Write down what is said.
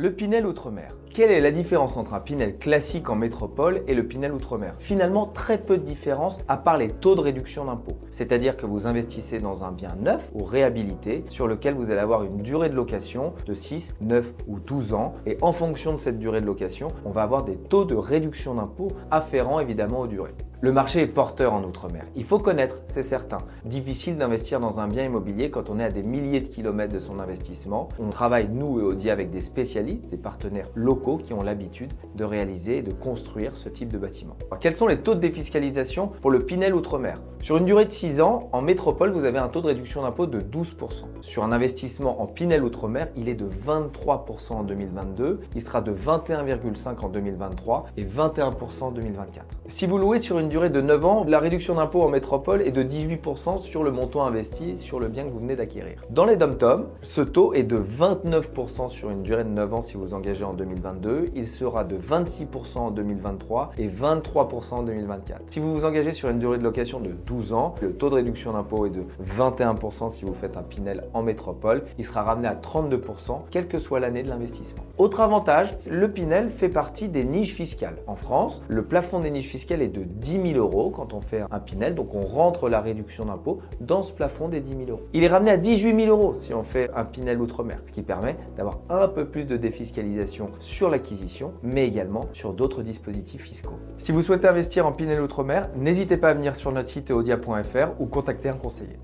Le Pinel Outre-mer. Quelle est la différence entre un Pinel classique en métropole et le Pinel Outre-mer Finalement, très peu de différence à part les taux de réduction d'impôt. C'est-à-dire que vous investissez dans un bien neuf ou réhabilité sur lequel vous allez avoir une durée de location de 6, 9 ou 12 ans. Et en fonction de cette durée de location, on va avoir des taux de réduction d'impôt afférents évidemment aux durées. Le marché est porteur en Outre-mer. Il faut connaître, c'est certain. Difficile d'investir dans un bien immobilier quand on est à des milliers de kilomètres de son investissement. On travaille, nous et Audi, avec des spécialistes, des partenaires locaux qui ont l'habitude de réaliser et de construire ce type de bâtiment. quels sont les taux de défiscalisation pour le Pinel Outre-mer? Sur une durée de 6 ans, en métropole, vous avez un taux de réduction d'impôt de 12%. Sur un investissement en Pinel Outre-mer, il est de 23% en 2022, il sera de 21,5% en 2023 et 21% en 2024. Si vous louez sur une durée de 9 ans, la réduction d'impôt en métropole est de 18% sur le montant investi sur le bien que vous venez d'acquérir. Dans les dom ce taux est de 29% sur une durée de 9 ans si vous engagez en 2022. Il sera de 26% en 2023 et 23% en 2024. Si vous vous engagez sur une durée de location de 12 ans, le taux de réduction d'impôt est de 21% si vous faites un Pinel en métropole. Il sera ramené à 32% quelle que soit l'année de l'investissement. Autre avantage, le Pinel fait partie des niches fiscales. En France, le plafond des niches fiscales est de 10 10 000 euros quand on fait un Pinel. Donc on rentre la réduction d'impôt dans ce plafond des 10 000 euros. Il est ramené à 18 000 euros si on fait un Pinel Outre-mer, ce qui permet d'avoir un peu plus de défiscalisation sur l'acquisition, mais également sur d'autres dispositifs fiscaux. Si vous souhaitez investir en Pinel Outre-mer, n'hésitez pas à venir sur notre site eodia.fr ou contacter un conseiller.